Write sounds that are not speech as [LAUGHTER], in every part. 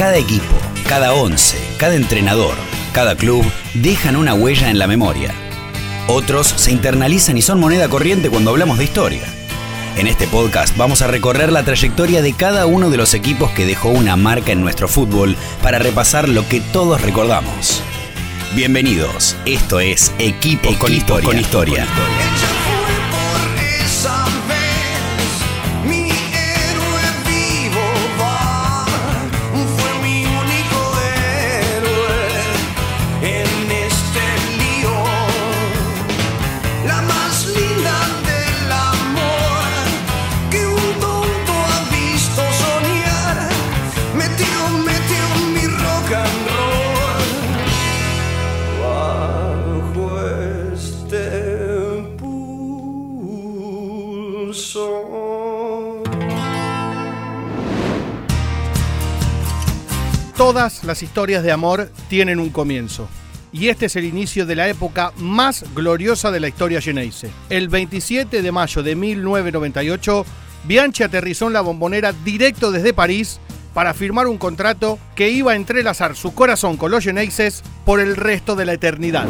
Cada equipo, cada once, cada entrenador, cada club dejan una huella en la memoria. Otros se internalizan y son moneda corriente cuando hablamos de historia. En este podcast vamos a recorrer la trayectoria de cada uno de los equipos que dejó una marca en nuestro fútbol para repasar lo que todos recordamos. Bienvenidos, esto es Equipos, con, historia. Con historia. Todas las historias de amor tienen un comienzo. Y este es el inicio de la época más gloriosa de la historia geneise. El 27 de mayo de 1998, Bianchi aterrizó en la bombonera directo desde París para firmar un contrato que iba a entrelazar su corazón con los Geneises por el resto de la eternidad.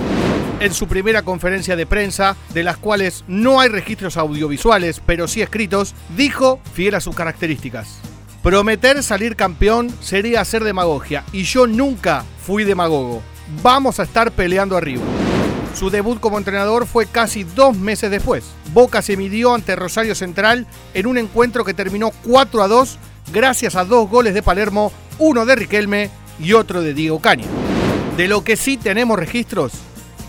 En su primera conferencia de prensa, de las cuales no hay registros audiovisuales, pero sí escritos, dijo, fiel a sus características, Prometer salir campeón sería hacer demagogia y yo nunca fui demagogo. Vamos a estar peleando arriba. Su debut como entrenador fue casi dos meses después. Boca se midió ante Rosario Central en un encuentro que terminó 4 a 2 gracias a dos goles de Palermo, uno de Riquelme y otro de Diego Caña. De lo que sí tenemos registros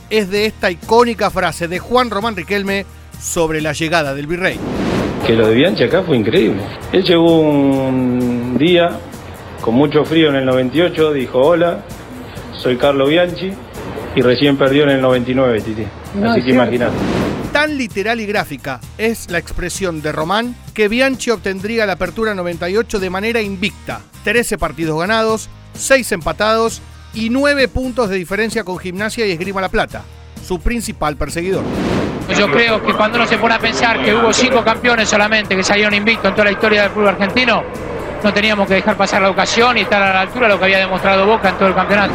es de esta icónica frase de Juan Román Riquelme sobre la llegada del virrey que lo de Bianchi acá fue increíble. Él llegó un día con mucho frío en el 98, dijo hola, soy Carlo Bianchi y recién perdió en el 99, Titi. Así que imagínate. Tan literal y gráfica es la expresión de Román que Bianchi obtendría la apertura 98 de manera invicta. 13 partidos ganados, 6 empatados y 9 puntos de diferencia con Gimnasia y Esgrima La Plata, su principal perseguidor. Yo creo que cuando uno se pone a pensar que hubo cinco campeones solamente que salieron invictos en toda la historia del fútbol argentino, no teníamos que dejar pasar la ocasión y estar a la altura de lo que había demostrado Boca en todo el campeonato.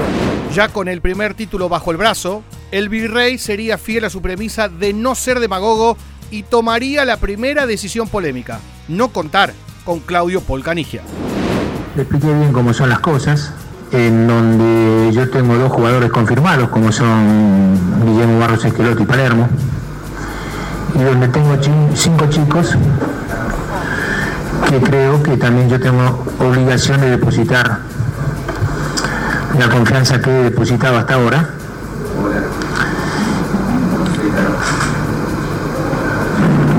Ya con el primer título bajo el brazo, el virrey sería fiel a su premisa de no ser demagogo y tomaría la primera decisión polémica, no contar con Claudio Polcanigia. Le expliqué bien cómo son las cosas, en donde yo tengo dos jugadores confirmados, como son Guillermo Barros Esqueloto y Palermo, y donde tengo cinco chicos que creo que también yo tengo obligación de depositar la confianza que he depositado hasta ahora.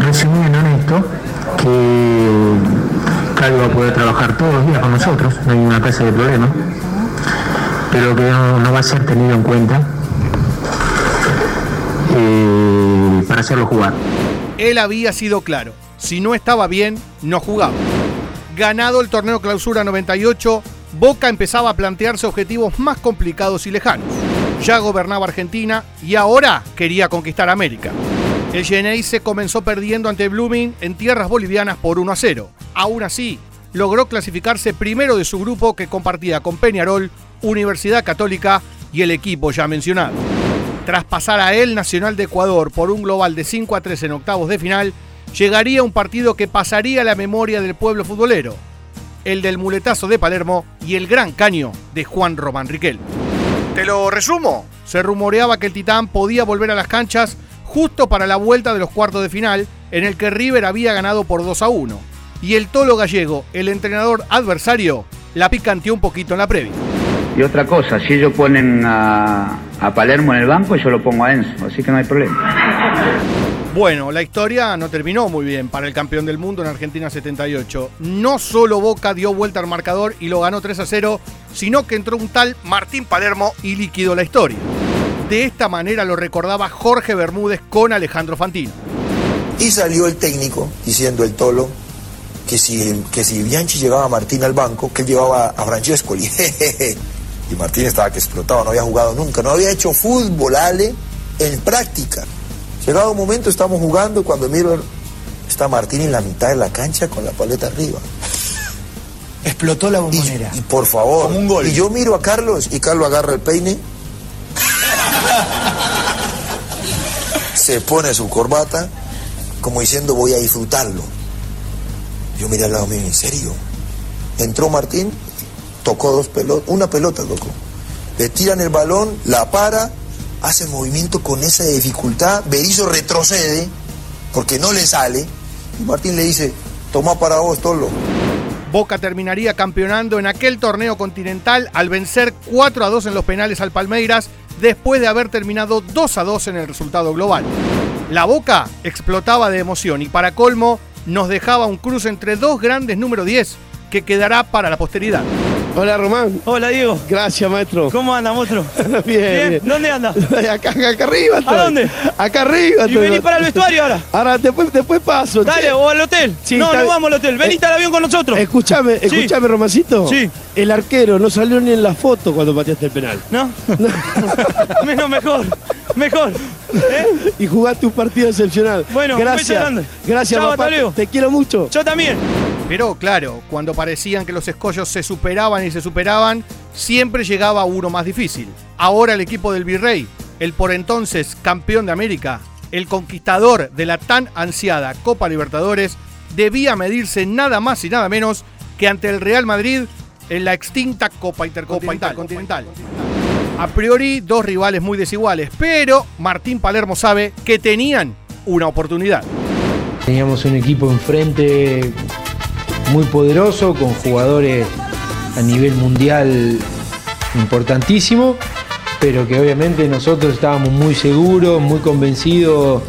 Resumiendo en esto, que Carlos va a poder trabajar todos los días con nosotros, no hay una clase de problema, pero que no, va a ser tenido en cuenta. Eh, para hacerlo jugar. Él había sido claro, si no estaba bien, no jugaba. Ganado el torneo Clausura 98, Boca empezaba a plantearse objetivos más complicados y lejanos. Ya gobernaba Argentina y ahora quería conquistar América. El se comenzó perdiendo ante Blooming en tierras bolivianas por 1 a 0. Aún así, logró clasificarse primero de su grupo que compartía con Peñarol, Universidad Católica y el equipo ya mencionado. Tras pasar a el Nacional de Ecuador por un global de 5 a 3 en octavos de final, llegaría un partido que pasaría a la memoria del pueblo futbolero, el del muletazo de Palermo y el gran caño de Juan Román Riquel. Te lo resumo, se rumoreaba que el Titán podía volver a las canchas justo para la vuelta de los cuartos de final, en el que River había ganado por 2 a 1. Y el Tolo Gallego, el entrenador adversario, la picanteó un poquito en la previa. Y otra cosa, si ellos ponen a, a Palermo en el banco, yo lo pongo a Enzo, así que no hay problema. Bueno, la historia no terminó muy bien para el campeón del mundo en Argentina 78. No solo Boca dio vuelta al marcador y lo ganó 3 a 0, sino que entró un tal Martín Palermo y liquidó la historia. De esta manera lo recordaba Jorge Bermúdez con Alejandro Fantino. Y salió el técnico diciendo el tolo que si, que si Bianchi llevaba a Martín al banco, que él llevaba a Francescoli. [LAUGHS] Y Martín estaba que explotaba, no había jugado nunca, no había hecho fútbol, Ale, en práctica. Llegado un momento, estamos jugando, cuando miro, está Martín en la mitad de la cancha con la paleta arriba. Explotó la bombonera. Y, y por favor. Como un gol. Y yo miro a Carlos y Carlos agarra el peine. se pone su corbata como diciendo voy a disfrutarlo. Yo miré al lado mío, ¿en serio? Entró Martín, tocó dos pelotas, una pelota tocó. Le tiran el balón, la para, hace movimiento con esa dificultad, Berizzo retrocede porque no le sale y Martín le dice, toma para vos, Tolo. Boca terminaría campeonando en aquel torneo continental al vencer 4 a 2 en los penales al Palmeiras después de haber terminado 2 a 2 en el resultado global. La Boca explotaba de emoción y para colmo nos dejaba un cruce entre dos grandes número 10 que quedará para la posteridad. Hola Román. Hola Diego. Gracias maestro. ¿Cómo anda, monstruo? [LAUGHS] bien, bien, bien. ¿Dónde anda? [LAUGHS] acá, acá, arriba estoy. ¿A dónde? Acá arriba ¿Y venís para el vestuario ahora? Ahora después, después paso. Dale, o al hotel. Sí, no, no vamos al hotel. Venite Eh, al avión con nosotros. Escúchame, Sí. escúchame, Romancito. Sí. El arquero no salió ni en la foto cuando pateaste el penal. ¿No? [LAUGHS] Menos mejor. Mejor. ¿Eh? Y jugaste un partido excepcional. Bueno, gracias. Gracias, Chao, papá. Te quiero mucho. Yo también. Pero claro, cuando parecían que los escollos se superaban y se superaban, siempre llegaba uno más difícil. Ahora el equipo del Virrey, el por entonces campeón de América, el conquistador de la tan ansiada Copa Libertadores, debía medirse nada más y nada menos que ante el Real Madrid en la extinta Copa Intercontinental. A priori, dos rivales muy desiguales, pero Martín Palermo sabe que tenían una oportunidad. Teníamos un equipo enfrente muy poderoso, con jugadores a nivel mundial importantísimo, pero que obviamente nosotros estábamos muy seguros, muy convencidos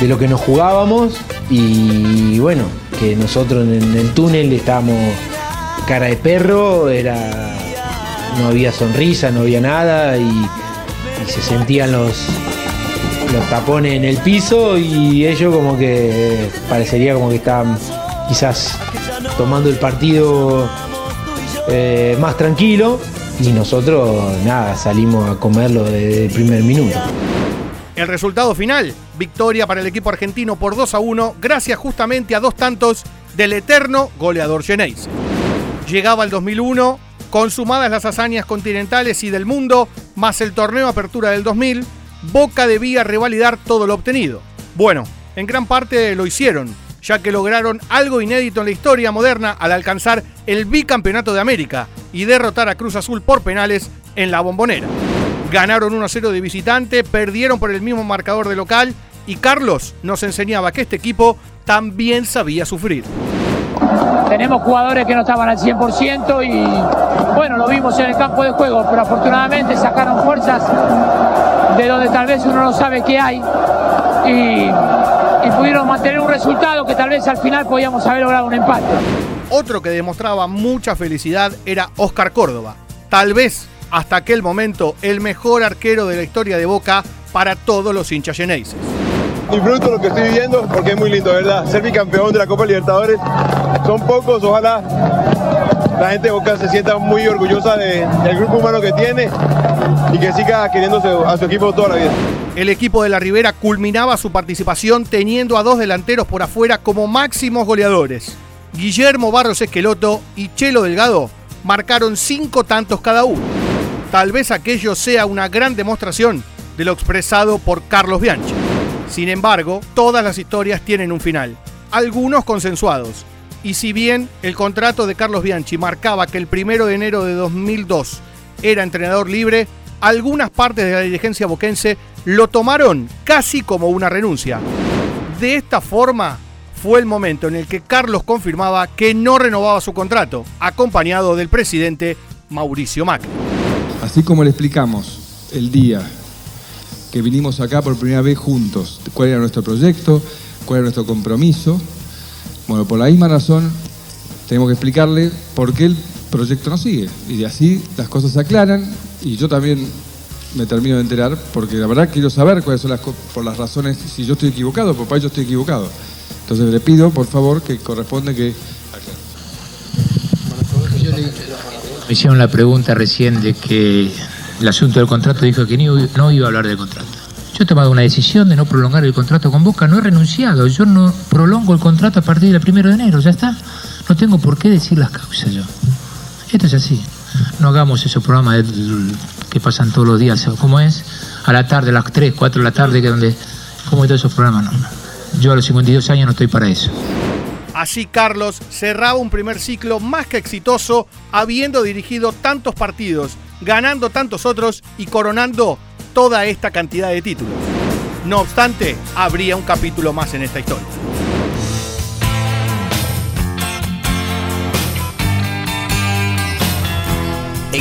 de lo que nos jugábamos y bueno, que nosotros en el túnel estábamos cara de perro, era no había sonrisa, no había nada y, se sentían los, los tapones en el piso y ellos como que parecería como que estaban quizás tomando el partido eh, más tranquilo y nosotros nada, salimos a comerlo desde el primer minuto. El resultado final, victoria para el equipo argentino por 2 a 1, gracias justamente a dos tantos del eterno goleador Geneise. Llegaba el 2001, consumadas las hazañas continentales y del mundo, más el torneo Apertura del 2000, Boca debía revalidar todo lo obtenido. Bueno, en gran parte lo hicieron, ya que lograron algo inédito en la historia moderna al alcanzar el bicampeonato de América y derrotar a Cruz Azul por penales en la bombonera. Ganaron 1-0 de visitante, perdieron por el mismo marcador de local y Carlos nos enseñaba que este equipo también sabía sufrir. Tenemos jugadores que no estaban al 100% y bueno, lo vimos en el campo de juego, pero afortunadamente sacaron fuerzas de donde tal vez uno no sabe qué hay y, y pudieron mantener un resultado que tal vez al final podíamos haber logrado un empate. Otro que demostraba mucha felicidad era Oscar Córdoba. Tal vez hasta aquel momento el mejor arquero de la historia de Boca para todos los hinchas yeneises. Disfruto lo que estoy viviendo porque es muy lindo, ¿verdad? Ser bicampeón de la Copa Libertadores son pocos, ojalá la gente de Boca se sienta muy orgullosa de- del grupo humano que tiene y que siga queriéndose a su equipo toda la vida. El equipo de la Ribera culminaba su participación teniendo a dos delanteros por afuera como máximos goleadores. Guillermo Barros Esqueloto y Chelo Delgado marcaron cinco tantos cada uno. Tal vez aquello sea una gran demostración de lo expresado por Carlos Bianchi. Sin embargo, todas las historias tienen un final, algunos consensuados. Y si bien el contrato de Carlos Bianchi marcaba que el primero de enero de 2002 era entrenador libre, algunas partes de la dirigencia boquense lo tomaron casi como una renuncia. De esta forma, fue el momento en el que Carlos confirmaba que no renovaba su contrato, acompañado del presidente Mauricio Macri. Así como le explicamos el día que vinimos acá por primera vez juntos, cuál era nuestro proyecto, cuál era nuestro compromiso, bueno, por la misma razón tenemos que explicarle por qué el proyecto no sigue. Y así las cosas se aclaran y yo también me termino de enterar porque la verdad quiero saber cuáles son las por las razones, si yo estoy equivocado, por papá yo estoy equivocado. Entonces le pido, por favor, que corresponde que Me hicieron la pregunta recién de que el asunto del contrato dijo que no iba a hablar del contrato. Yo he tomado una decisión de no prolongar el contrato con Boca, no he renunciado, yo no prolongo el contrato a partir del primero de enero, ya está. No tengo por qué decir las causas yo. Esto es así. No hagamos esos programas que pasan todos los días, ¿cómo es? A la tarde, a las 3, 4 de la tarde, que donde... ¿Cómo es esos programas? Yo a los 52 años no estoy para eso. Así Carlos cerraba un primer ciclo más que exitoso, habiendo dirigido tantos partidos, ganando tantos otros y coronando toda esta cantidad de títulos. No obstante, habría un capítulo más en esta historia.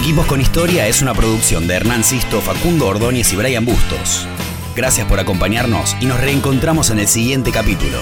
Equipos con Historia es una producción de Hernán Sisto, Facundo Ordóñez y Brian Bustos. Gracias por acompañarnos y nos reencontramos en el siguiente capítulo.